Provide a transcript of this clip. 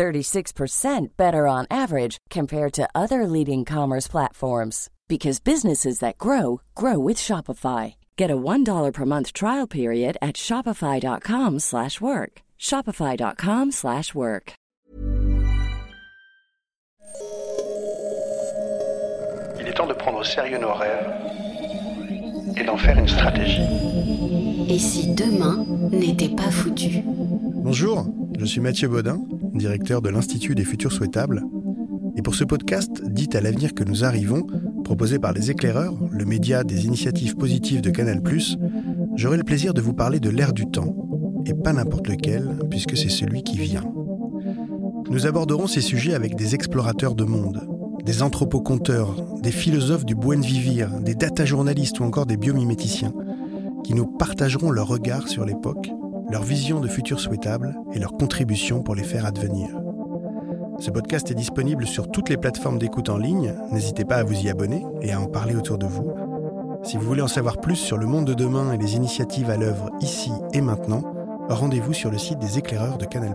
36% better on average compared to other leading commerce platforms because businesses that grow grow with Shopify. Get a $1 per month trial period at shopify.com/work. shopify.com/work. Il est temps de prendre au sérieux nos rêves et d'en faire une stratégie. Et si demain n'était pas foutu Bonjour, je suis Mathieu Baudin, directeur de l'Institut des futurs souhaitables. Et pour ce podcast, dit à l'avenir que nous arrivons, proposé par Les Éclaireurs, le média des initiatives positives de Canal+, j'aurai le plaisir de vous parler de l'ère du temps, et pas n'importe lequel, puisque c'est celui qui vient. Nous aborderons ces sujets avec des explorateurs de monde, des anthropoconteurs, des philosophes du buen vivir, des data journalistes ou encore des biomiméticiens, qui nous partageront leur regard sur l'époque, leur vision de futur souhaitable et leur contribution pour les faire advenir. Ce podcast est disponible sur toutes les plateformes d'écoute en ligne. N'hésitez pas à vous y abonner et à en parler autour de vous. Si vous voulez en savoir plus sur le monde de demain et les initiatives à l'œuvre ici et maintenant, rendez-vous sur le site des éclaireurs de Canal+.